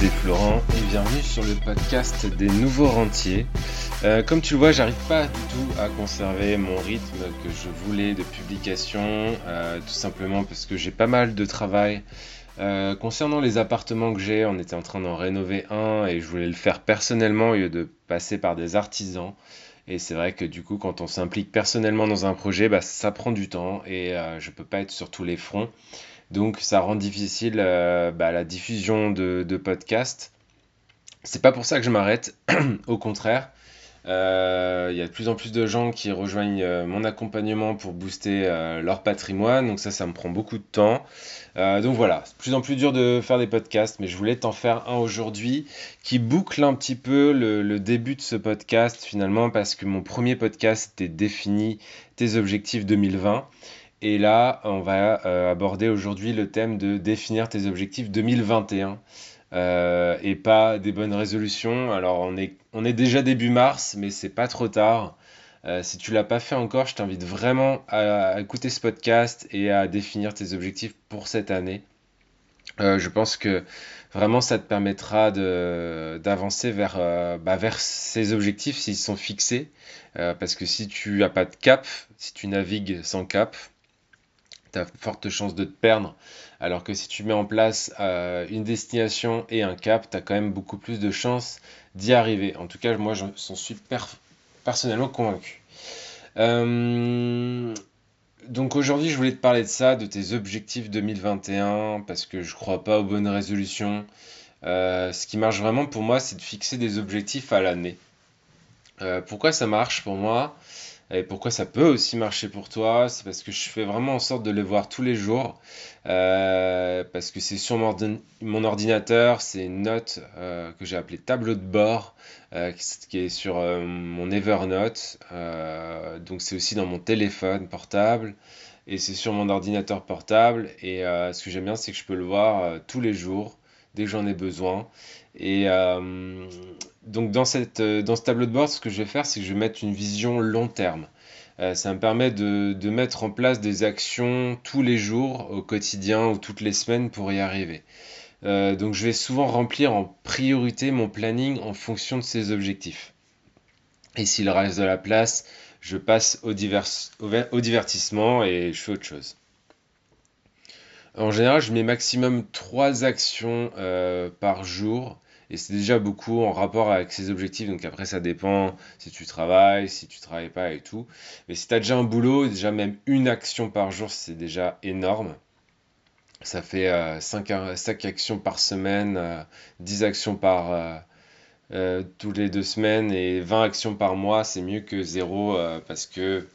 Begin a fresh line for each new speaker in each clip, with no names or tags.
c'est Florent et bienvenue sur le podcast des nouveaux rentiers. Euh, comme tu le vois, j'arrive pas du tout à conserver mon rythme que je voulais de publication, euh, tout simplement parce que j'ai pas mal de travail. Euh, concernant les appartements que j'ai, on était en train d'en rénover un et je voulais le faire personnellement au lieu de passer par des artisans. Et c'est vrai que du coup, quand on s'implique personnellement dans un projet, bah, ça prend du temps et je peux pas être sur tous les fronts. Donc ça rend difficile euh, bah, la diffusion de, podcasts. C'est pas pour ça que je m'arrête, au contraire. Euh, il y a de plus en plus de gens qui rejoignent euh, mon accompagnement pour booster leur patrimoine, donc ça, ça me prend beaucoup de temps. donc voilà, c'est de plus en plus dur de faire des podcasts, mais je voulais t'en faire un aujourd'hui qui boucle un petit peu le, le, début de ce podcast finalement, parce que mon premier podcast était défini tes objectifs 2020. Et là, on va euh, aborder aujourd'hui le thème de définir tes objectifs 2021 euh, et pas des bonnes résolutions. Alors, on est, on est déjà début mars, mais c'est pas trop tard. Euh, si tu l'as pas fait encore, je t'invite vraiment à, écouter ce podcast et à définir tes objectifs pour cette année. je pense que vraiment ça te permettra d'avancer vers, bah, vers ces objectifs s'ils sont fixés. parce que si tu n'as pas de cap, si tu navigues sans cap, tu as forte chance de te perdre. Alors que si tu mets en place euh, une destination et un cap, tu as quand même beaucoup plus de chances d'y arriver. En tout cas, moi, j'en suis personnellement convaincu. Euh, donc aujourd'hui, je voulais te parler de ça, de tes objectifs 2021, parce que je crois pas aux bonnes résolutions. Euh, ce qui marche vraiment pour moi, c'est de fixer des objectifs à l'année. pourquoi ça marche pour moi? Et pourquoi ça peut aussi marcher pour toi, c'est parce que je fais vraiment en sorte de les voir tous les jours. Euh, parce que c'est sur mon, ordinateur, c'est une note euh, que j'ai appelée tableau de bord, euh, qui est sur mon Evernote. donc c'est aussi dans mon téléphone portable. Et c'est sur mon ordinateur portable. Et ce que j'aime bien, c'est que je peux le voir tous les jours, dès que j'en ai besoin. Et donc dans, cette, euh, dans ce tableau de bord, ce que je vais faire, c'est que je vais mettre une vision long terme. Euh, ça me permet de, mettre en place des actions tous les jours, au quotidien ou toutes les semaines pour y arriver. Euh, donc je vais souvent remplir en priorité mon planning en fonction de ces objectifs. Et s'il reste de la place, je passe au, divers, au, divertissement et je fais autre chose. En général, je mets maximum 3 actions par jour et c'est déjà beaucoup en rapport avec ses objectifs. Donc après, ça dépend si tu travailles, si tu travailles pas et tout. Mais si tu as déjà un boulot, déjà même une action par jour, c'est déjà énorme. Ça fait 5, euh, actions par semaine, 10 euh, actions par euh, toutes les deux semaines et 20 actions par mois. C'est mieux que zéro parce que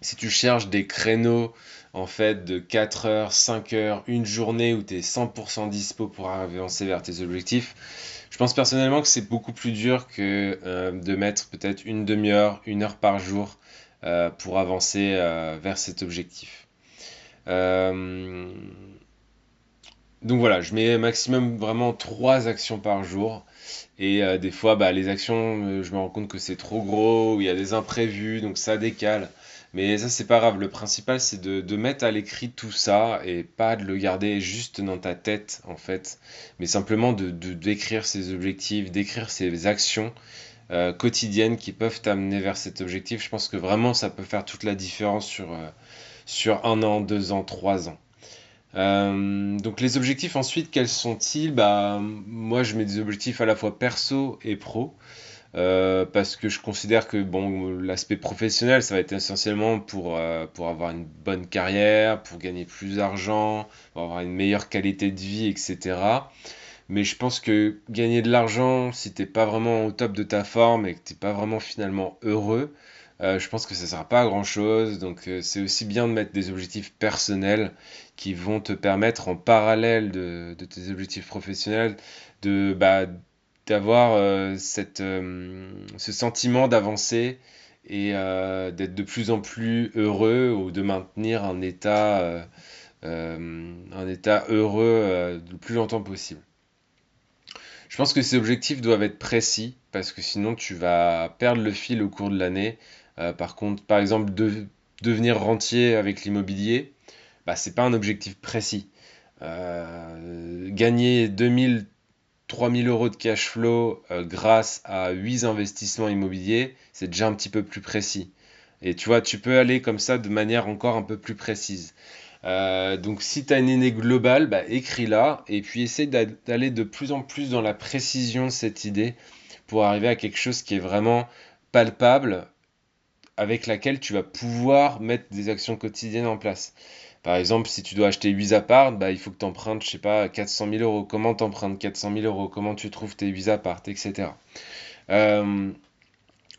si tu cherches des créneaux en fait de 4 heures, 5 heures, une journée où tu es 100% dispo pour avancer vers tes objectifs, je pense personnellement que c'est beaucoup plus dur que euh, de mettre peut-être une demi-heure, une heure par jour euh, pour avancer euh, vers cet objectif. donc voilà, je mets maximum vraiment 3 actions par jour. Et des fois, bah, les actions, je me rends compte que c'est trop gros, il y a des imprévus, donc ça décale. Mais ça, c'est pas grave. Le principal, c'est de, mettre à l'écrit tout ça et pas de le garder juste dans ta tête, en fait. Mais simplement de, d'écrire ses objectifs, d'écrire ses actions euh, quotidiennes qui peuvent t'amener vers cet objectif. Je pense que vraiment, ça peut faire toute la différence sur, euh, un an, deux ans, trois ans. Euh, donc les objectifs ensuite, quels sont-ils? Bah, Moi, je mets des objectifs à la fois perso et pro. Euh, parce que je considère que bon, l'aspect professionnel, ça va être essentiellement pour, euh, pour avoir une bonne carrière, pour gagner plus d'argent, pour avoir une meilleure qualité de vie, etc. Mais je pense que gagner de l'argent, si t'es pas vraiment au top de ta forme et que t'es pas vraiment finalement heureux, euh, je pense que ça sert pas grand chose. Donc c'est aussi bien de mettre des objectifs personnels qui vont te permettre en parallèle de, de tes objectifs professionnels de bah, d'avoir euh, euh, ce sentiment d'avancer et euh, d'être de plus en plus heureux ou de maintenir un état, un état heureux le plus longtemps possible. Je pense que ces objectifs doivent être précis parce que sinon tu vas perdre le fil au cours de l'année. par contre, par exemple, de, devenir rentier avec l'immobilier, bah, c'est pas un objectif précis. gagner 2000 3000 euros de cash flow grâce à 8 investissements immobiliers, c'est déjà un petit peu plus précis. Et tu vois, tu peux aller comme ça de manière encore un peu plus précise. Euh, donc si tu as une idée globale, bah, écris-la et puis essaie d'aller de plus en plus dans la précision de cette idée pour arriver à quelque chose qui est vraiment palpable avec laquelle tu vas pouvoir mettre des actions quotidiennes en place. Par exemple, si tu dois acheter 8 apparts, bah, il faut que tu empruntes, je sais pas, 400 000 euros. Comment tu empruntes 400 000 euros? Comment tu trouves tes 8 apparts, etc. Euh,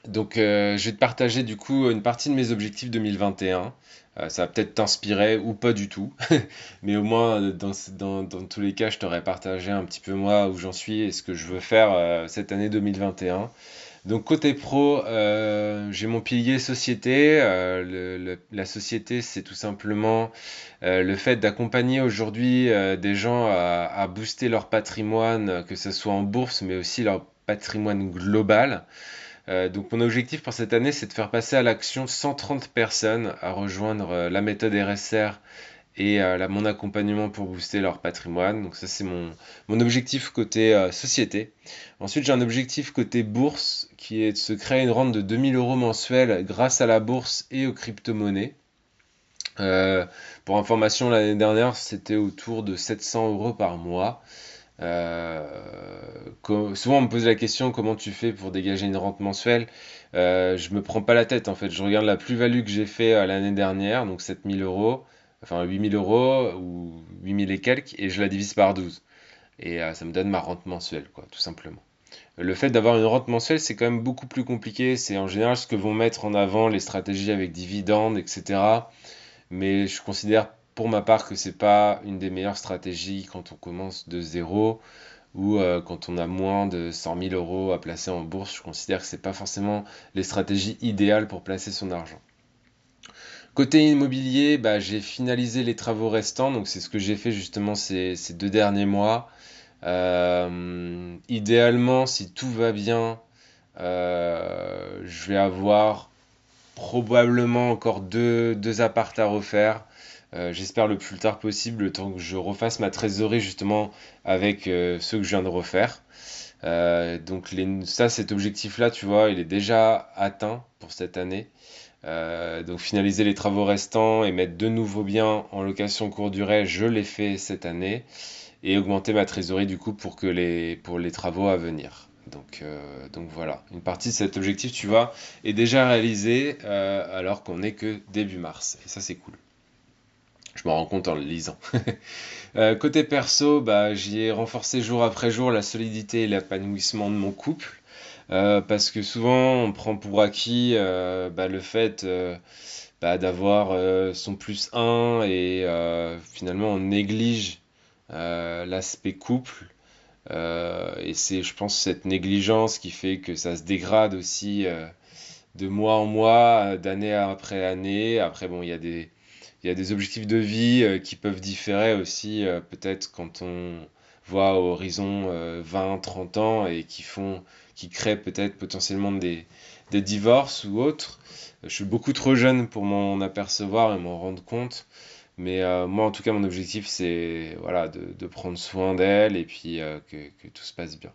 donc, euh, je vais te partager du coup une partie de mes objectifs 2021. Euh, ça va peut-être t'inspirer ou pas du tout, mais au moins dans, dans, tous les cas, je t'aurais partagé un petit peu moi où j'en suis et ce que je veux faire cette année 2021. Donc côté pro, j'ai mon pilier société. la société, c'est tout simplement le fait d'accompagner aujourd'hui des gens à, à, booster leur patrimoine, que ce soit en bourse, mais aussi leur patrimoine global. Euh, donc mon objectif pour cette année, c'est de faire passer à l'action 130 personnes à rejoindre euh, la méthode RSR et euh, mon accompagnement pour booster leur patrimoine. Donc ça c'est mon, mon, objectif côté société. Ensuite j'ai un objectif côté bourse qui est de se créer une rente de 2000 euros mensuels grâce à la bourse et aux crypto-monnaies. pour information, l'année dernière c'était autour de 700 euros par mois. Euh, souvent on me pose la question comment tu fais pour dégager une rente mensuelle? Euh, je me prends pas la tête en fait. Je regarde la plus-value que j'ai fait euh, l'année dernière, donc 7000 euros, enfin 8000 euros ou 8000 et quelques, et je la divise par 12. Et ça me donne ma rente mensuelle, quoi, tout simplement. Le fait d'avoir une rente mensuelle, c'est quand même beaucoup plus compliqué. C'est en général ce que vont mettre en avant les stratégies avec dividendes, etc. Mais je considère pour ma part que c'est pas une des meilleures stratégies quand on commence de zéro ou euh, quand on a moins de 100 000 euros à placer en bourse. Je considère que c'est pas forcément les stratégies idéales pour placer son argent. Côté immobilier, bah, j'ai finalisé les travaux restants, donc c'est ce que j'ai fait justement ces, deux derniers mois. Euh, idéalement, si tout va bien, euh, je vais avoir probablement encore deux, deux appartes à refaire. Euh, j'espère le plus tard possible, le temps que je refasse ma trésorerie justement avec ceux que je viens de refaire. Donc ça, cet objectif-là, tu vois, il est déjà atteint pour cette année. Donc finaliser les travaux restants et mettre de nouveaux biens en location courte durée, je l'ai fait cette année. Et augmenter ma trésorerie du coup pour, que les, pour les travaux à venir. Donc, donc voilà, une partie de cet objectif, tu vois, est déjà réalisée alors qu'on n'est que début mars. Et ça, c'est cool. Je m'en rends compte en le lisant. Euh, côté perso, bah, j'y ai renforcé jour après jour la solidité et l'épanouissement de mon couple. Euh, parce que souvent, on prend pour acquis euh, bah, le fait bah, d'avoir son plus 1 et finalement on néglige l'aspect couple. et c'est, je pense, cette négligence qui fait que ça se dégrade aussi de mois en mois, d'année après année. Après, bon, il y a des il y a des objectifs de vie euh, qui peuvent différer aussi, euh, peut-être quand on voit au horizon 20, euh, 30 ans et qui font, qui créent peut-être potentiellement des, des divorces ou autres. Je suis beaucoup trop jeune pour m'en apercevoir et m'en rendre compte. Mais moi, en tout cas, mon objectif, c'est voilà, de, de prendre soin d'elle et puis que, tout se passe bien.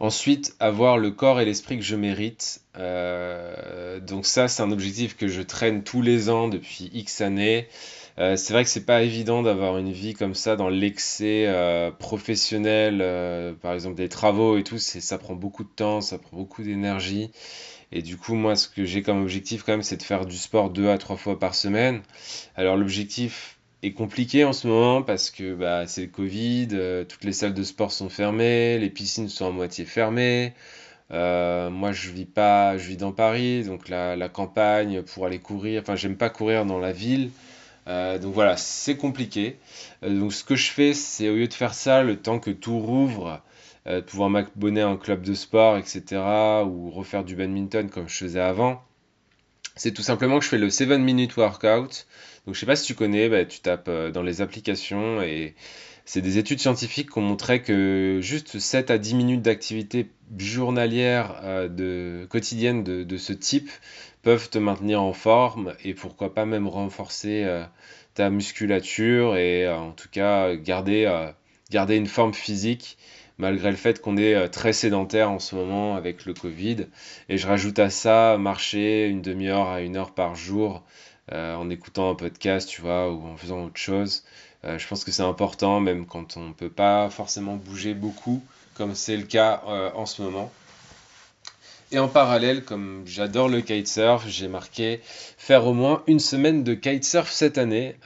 Ensuite, avoir le corps et l'esprit que je mérite. Euh, donc ça, c'est un objectif que je traîne tous les ans depuis X années. Euh, c'est vrai que c'est pas évident d'avoir une vie comme ça dans l'excès euh, professionnel, par exemple des travaux et tout, ça prend beaucoup de temps, ça prend beaucoup d'énergie. Et du coup, moi, ce que j'ai comme objectif quand même, c'est de faire du sport deux à trois fois par semaine. Alors l'objectif, est compliqué en ce moment parce que bah, c'est le Covid, euh, toutes les salles de sport sont fermées, les piscines sont à moitié fermées. Euh, moi, je vis pas, je vis dans Paris, donc la, la campagne pour aller courir. Enfin, j'aime pas courir dans la ville. Euh, donc voilà, c'est compliqué. donc ce que je fais, c'est au lieu de faire ça, le temps que tout rouvre, de pouvoir m'abonner à un club de sport, etc., ou refaire du badminton comme je faisais avant, c'est tout simplement que je fais le 7 minute workout. Donc je sais pas si tu connais, bah, tu tapes euh, dans les applications et c'est des études scientifiques qui ont montré que juste 7 à 10 minutes d'activité journalière euh, de, quotidienne de, ce type peuvent te maintenir en forme et pourquoi pas même renforcer euh, ta musculature et en tout cas garder une forme physique malgré le fait qu'on est très sédentaire en ce moment avec le Covid. Et je rajoute à ça marcher une demi-heure à une heure par jour euh, en écoutant un podcast, tu vois, ou en faisant autre chose. Euh, je pense que c'est important, même quand on ne peut pas forcément bouger beaucoup, comme c'est le cas en ce moment. Et en parallèle, comme j'adore le kitesurf, j'ai marqué faire au moins une semaine de kitesurf cette année.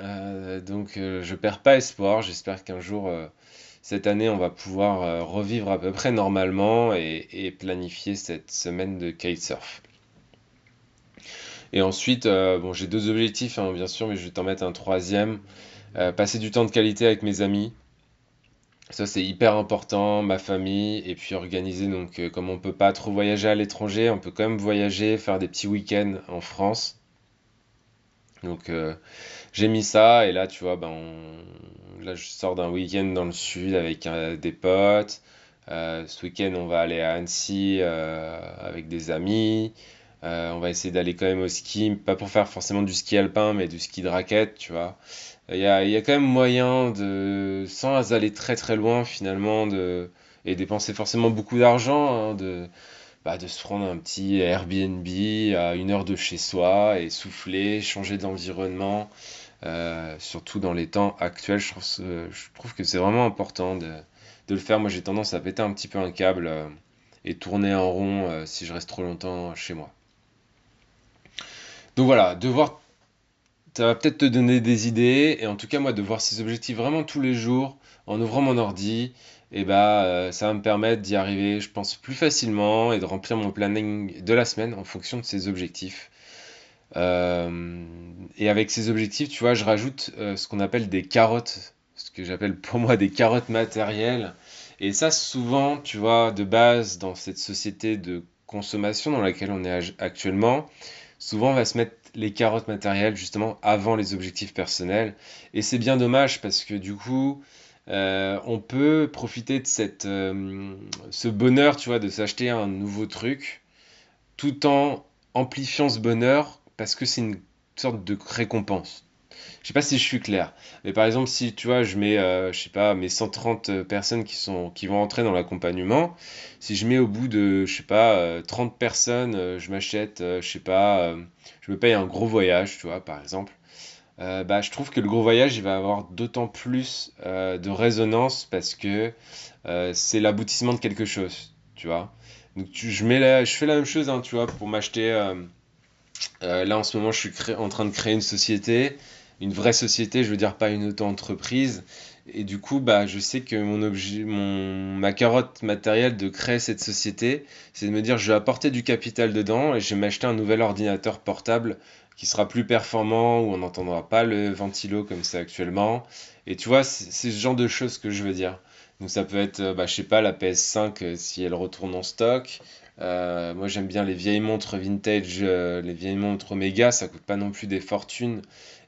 donc je perds pas espoir. J'espère qu'un jour cette année, on va pouvoir euh, revivre à peu près normalement et, planifier cette semaine de kitesurf. Et ensuite, euh, bon, j'ai deux objectifs, hein, bien sûr, mais je vais t'en mettre un troisième. Euh, passer du temps de qualité avec mes amis. Ça, c'est hyper important, ma famille, et puis organiser, donc, comme on peut pas trop voyager à l'étranger, on peut quand même voyager, faire des petits week-ends en France. Donc, j'ai mis ça, et là, tu vois, ben, là, je sors d'un week-end dans le sud avec euh, des potes. Euh, ce week-end, on va aller à Annecy euh, avec des amis. On va essayer d'aller quand même au ski, pas pour faire forcément du ski alpin, mais du ski de raquette, tu vois. Il y a, y a, quand même moyen de, sans aller très très loin finalement, de, et dépenser forcément beaucoup d'argent, hein, de, bah, de se prendre un petit Airbnb à une heure de chez soi et souffler, changer d'environnement. Euh, surtout dans les temps actuels, je trouve, que c'est vraiment important de, de, le faire. Moi, j'ai tendance à péter un petit peu un câble euh, et tourner en rond euh, si je reste trop longtemps chez moi. Donc voilà, devoir, ça va peut-être te donner des idées, et en tout cas, moi, de voir ces objectifs vraiment tous les jours en ouvrant mon ordi, et eh bah, ça va me permettre d'y arriver, je pense, plus facilement et de remplir mon planning de la semaine en fonction de ces objectifs. Euh, et avec ces objectifs, tu vois, je rajoute euh, ce qu'on appelle des carottes, ce que j'appelle pour moi des carottes matérielles. Et ça, souvent, tu vois, de base, dans cette société de consommation dans laquelle on est actuellement, souvent on va se mettre les carottes matérielles justement avant les objectifs personnels. Et c'est bien dommage parce que du coup, euh, on peut profiter de cette, ce bonheur, tu vois, de s'acheter un nouveau truc, tout en amplifiant ce bonheur parce que c'est une sorte de récompense. Je sais pas si je suis clair, mais par exemple, si tu vois, je mets, euh, je sais pas, mes 130 personnes qui, sont, qui vont entrer dans l'accompagnement, si je mets au bout de, je sais pas, 30 euh, personnes, euh, je m'achète, je sais pas, je me paye un gros voyage, tu vois, par exemple, bah, je trouve que le gros voyage, il va avoir d'autant plus de résonance parce que c'est l'aboutissement de quelque chose, tu vois. Donc, je, mets je fais la même chose, hein, tu vois, pour m'acheter euh, là, en ce moment, je suis en train de créer une société, une vraie société, je veux dire pas une auto-entreprise. Et du coup, bah, je sais que mon objet, mon, ma carotte matérielle de créer cette société, c'est de me dire, je vais apporter du capital dedans et je vais m'acheter un nouvel ordinateur portable qui sera plus performant, où on n'entendra pas le ventilo comme c'est actuellement. Et tu vois, c'est ce genre de choses que je veux dire. Donc ça peut être, euh, bah, je sais pas, la PS5 euh, si elle retourne en stock. Euh, moi j'aime bien les vieilles montres vintage, les vieilles montres Omega, ça coûte pas non plus des fortunes.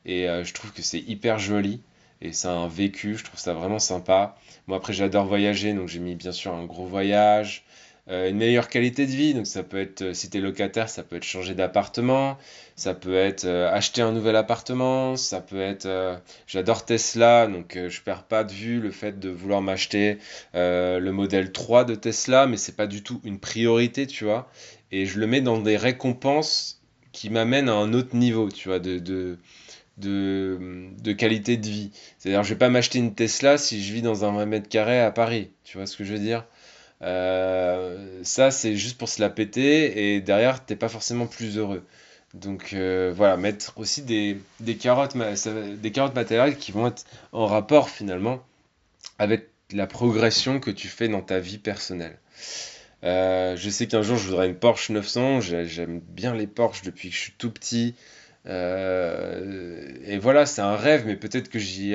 Et je trouve que c'est hyper joli. Et c'est un vécu, je trouve ça vraiment sympa. Moi après j'adore voyager, donc j'ai mis bien sûr un gros voyage. Euh, une meilleure qualité de vie. Donc ça peut être, euh, si tu es locataire, ça peut être changer d'appartement, ça peut être euh, acheter un nouvel appartement, ça peut être, j'adore Tesla, donc je perds pas de vue le fait de vouloir m'acheter le modèle 3 de Tesla, mais c'est pas du tout une priorité, tu vois. Et je le mets dans des récompenses qui m'amènent à un autre niveau, tu vois, de, de de, de, qualité de vie. C'est-à-dire, je vais pas m'acheter une Tesla si je vis dans un 20 mètres carrés à Paris. Tu vois ce que je veux dire? Euh, ça, c'est juste pour se la péter et derrière, t'es pas forcément plus heureux. Donc euh, voilà, mettre aussi des, des, carottes, des carottes matérielles qui vont être en rapport finalement avec la progression que tu fais dans ta vie personnelle. Euh, je sais qu'un jour je voudrais une Porsche 900, j'aime bien les Porsche depuis que je suis tout petit. et voilà, c'est un rêve, mais peut-être que j'y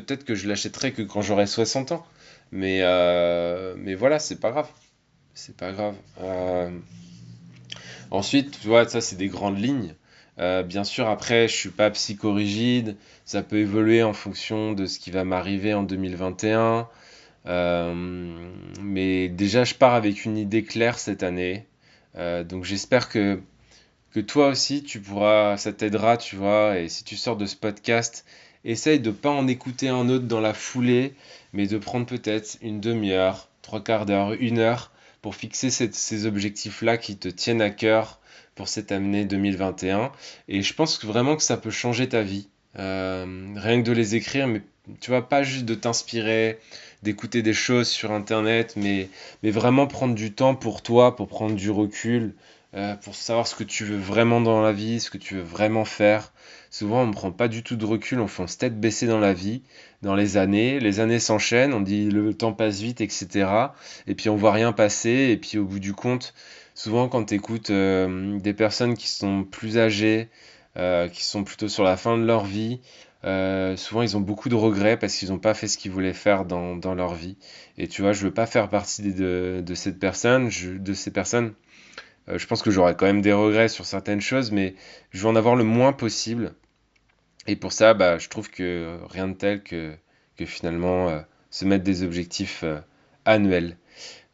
peut-être que je l'achèterai que quand j'aurai 60 ans. Mais, euh, mais voilà, c'est pas grave. C'est pas grave. Euh, ensuite, tu vois, ça, c'est des grandes lignes. Euh, bien sûr, après, je suis pas psychorigide. Ça peut évoluer en fonction de ce qui va m'arriver en 2021. mais déjà, je pars avec une idée claire cette année. donc, j'espère que, que toi aussi, tu pourras, ça t'aidera, tu vois. Et si tu sors de ce podcast essaye de pas en écouter un autre dans la foulée, mais de prendre peut-être une demi-heure, trois quarts d'heure, une heure pour fixer ces objectifs-là qui te tiennent à cœur pour cette année 2021. Et je pense vraiment que ça peut changer ta vie. Euh, rien que de les écrire, mais tu vois, pas juste de t'inspirer, d'écouter des choses sur Internet, mais, mais vraiment prendre du temps pour toi, pour prendre du recul, euh, pour savoir ce que tu veux vraiment dans la vie, ce que tu veux vraiment faire. Souvent, on ne prend pas du tout de recul, on fonce tête baissée dans la vie, dans les années. Les années s'enchaînent, on dit le temps passe vite, etc. Et puis on voit rien passer, et puis au bout du compte, souvent quand tu écoutes euh, des personnes qui sont plus âgées, euh, qui sont plutôt sur la fin de leur vie, souvent ils ont beaucoup de regrets parce qu'ils n'ont pas fait ce qu'ils voulaient faire dans, dans, leur vie. Et tu vois, je veux pas faire partie de, de cette personne, de ces personnes je pense que j'aurai quand même des regrets sur certaines choses, mais je veux en avoir le moins possible. Et pour ça, bah, je trouve que rien de tel que, que finalement euh, se mettre des objectifs euh, annuels.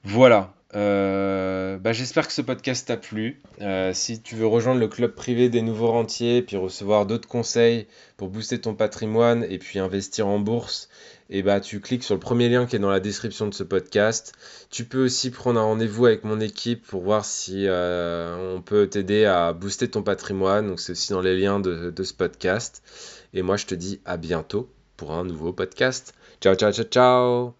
Voilà, euh, bah, j'espère que ce podcast t'a plu. Euh, si tu veux rejoindre le club privé des nouveaux rentiers, puis recevoir d'autres conseils pour booster ton patrimoine et puis investir en bourse, et eh bah, tu cliques sur le premier lien qui est dans la description de ce podcast. Tu peux aussi prendre un rendez-vous avec mon équipe pour voir si euh, on peut t'aider à booster ton patrimoine. Donc c'est aussi dans les liens de, de ce podcast. Et moi je te dis à bientôt pour un nouveau podcast. Ciao ciao ciao ciao